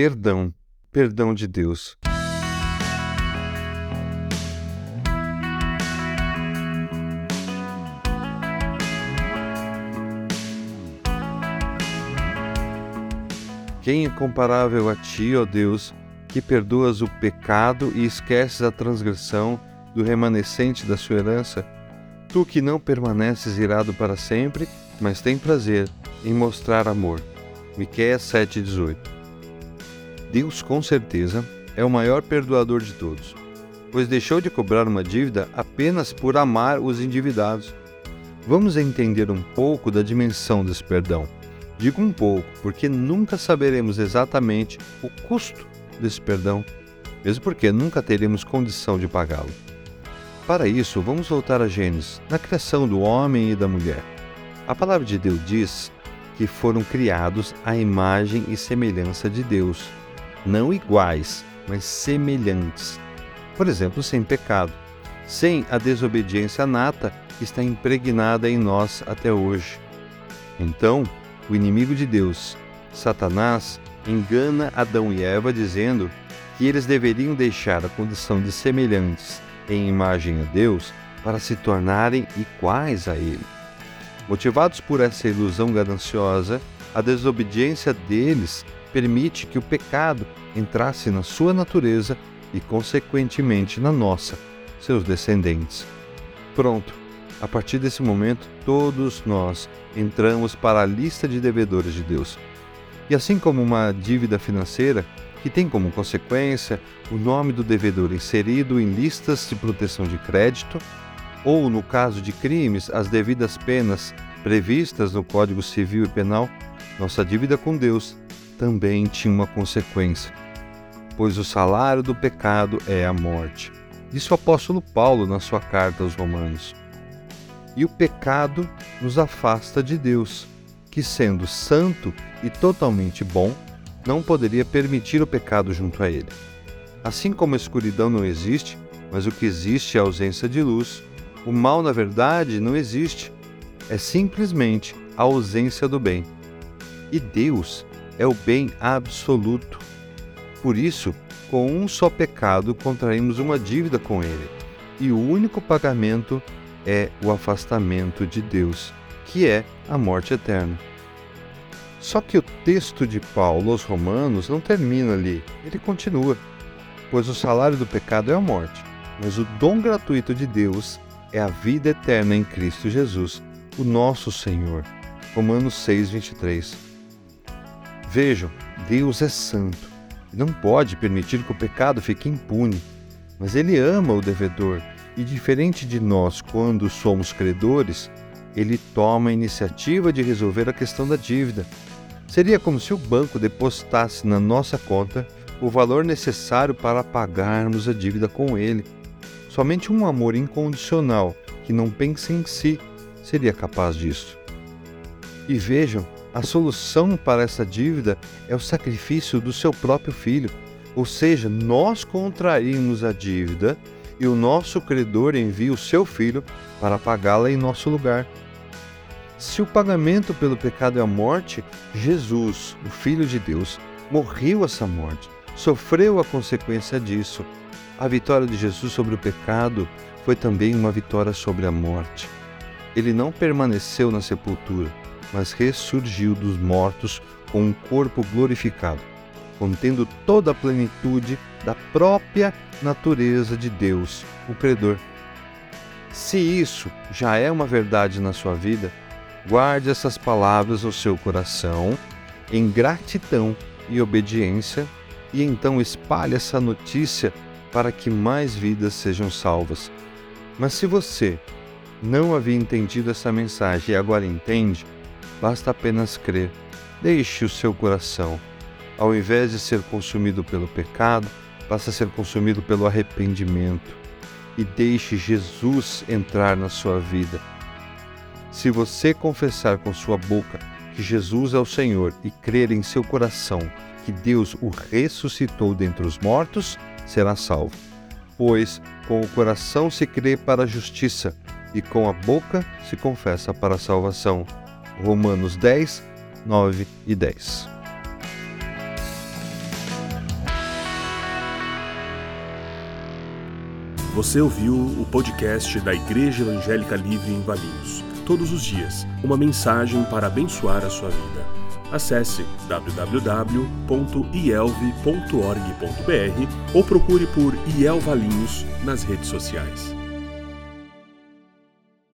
perdão, perdão de Deus. Quem é comparável a ti, ó Deus, que perdoas o pecado e esqueces a transgressão do remanescente da sua herança? Tu que não permaneces irado para sempre, mas tem prazer em mostrar amor. Miqueias 7:18. Deus com certeza é o maior perdoador de todos, pois deixou de cobrar uma dívida apenas por amar os endividados. Vamos entender um pouco da dimensão desse perdão. Digo um pouco, porque nunca saberemos exatamente o custo desse perdão, mesmo porque nunca teremos condição de pagá-lo. Para isso, vamos voltar a Gênesis, na criação do homem e da mulher. A palavra de Deus diz que foram criados à imagem e semelhança de Deus, não iguais, mas semelhantes. Por exemplo, sem pecado, sem a desobediência nata que está impregnada em nós até hoje. Então, o inimigo de Deus, Satanás, engana Adão e Eva dizendo que eles deveriam deixar a condição de semelhantes em imagem a Deus para se tornarem iguais a Ele. Motivados por essa ilusão gananciosa, a desobediência deles permite que o pecado entrasse na sua natureza e, consequentemente, na nossa, seus descendentes. Pronto, a partir desse momento, todos nós entramos para a lista de devedores de Deus. E assim como uma dívida financeira, que tem como consequência o nome do devedor inserido em listas de proteção de crédito, ou, no caso de crimes, as devidas penas previstas no Código Civil e Penal, nossa dívida com Deus também tinha uma consequência, pois o salário do pecado é a morte. Disse o apóstolo Paulo na sua carta aos Romanos e o pecado nos afasta de Deus, que, sendo santo e totalmente bom, não poderia permitir o pecado junto a ele. Assim como a escuridão não existe, mas o que existe é a ausência de luz, o mal, na verdade, não existe, é simplesmente a ausência do bem. E Deus é o bem absoluto. Por isso, com um só pecado, contraímos uma dívida com Ele, e o único pagamento é o afastamento de Deus, que é a morte eterna. Só que o texto de Paulo aos Romanos não termina ali, ele continua. Pois o salário do pecado é a morte, mas o dom gratuito de Deus é a vida eterna em Cristo Jesus, o nosso Senhor. Romanos 6:23. Vejam, Deus é santo e não pode permitir que o pecado fique impune, mas ele ama o devedor e diferente de nós quando somos credores, ele toma a iniciativa de resolver a questão da dívida. Seria como se o banco depositasse na nossa conta o valor necessário para pagarmos a dívida com ele. Somente um amor incondicional que não pensa em si seria capaz disso. E vejam, a solução para essa dívida é o sacrifício do seu próprio filho, ou seja, nós contraímos a dívida e o nosso credor envia o seu filho para pagá-la em nosso lugar. Se o pagamento pelo pecado é a morte, Jesus, o Filho de Deus, morreu essa morte, sofreu a consequência disso. A vitória de Jesus sobre o pecado foi também uma vitória sobre a morte. Ele não permaneceu na sepultura, mas ressurgiu dos mortos com um corpo glorificado, contendo toda a plenitude da própria natureza de Deus, o Credor. Se isso já é uma verdade na sua vida, guarde essas palavras no seu coração, em gratidão e obediência, e então espalhe essa notícia para que mais vidas sejam salvas. Mas se você não havia entendido essa mensagem e agora entende, basta apenas crer. Deixe o seu coração, ao invés de ser consumido pelo pecado, passa a ser consumido pelo arrependimento e deixe Jesus entrar na sua vida. Se você confessar com sua boca que Jesus é o Senhor e crer em seu coração que Deus o ressuscitou dentre os mortos, será salvo. Pois com o coração se crê para a justiça e com a boca se confessa para a salvação. Romanos 10, 9 e 10. Você ouviu o podcast da Igreja Evangélica Livre em Valinhos. Todos os dias, uma mensagem para abençoar a sua vida. Acesse www.ielve.org.br ou procure por IEL Valinhos nas redes sociais.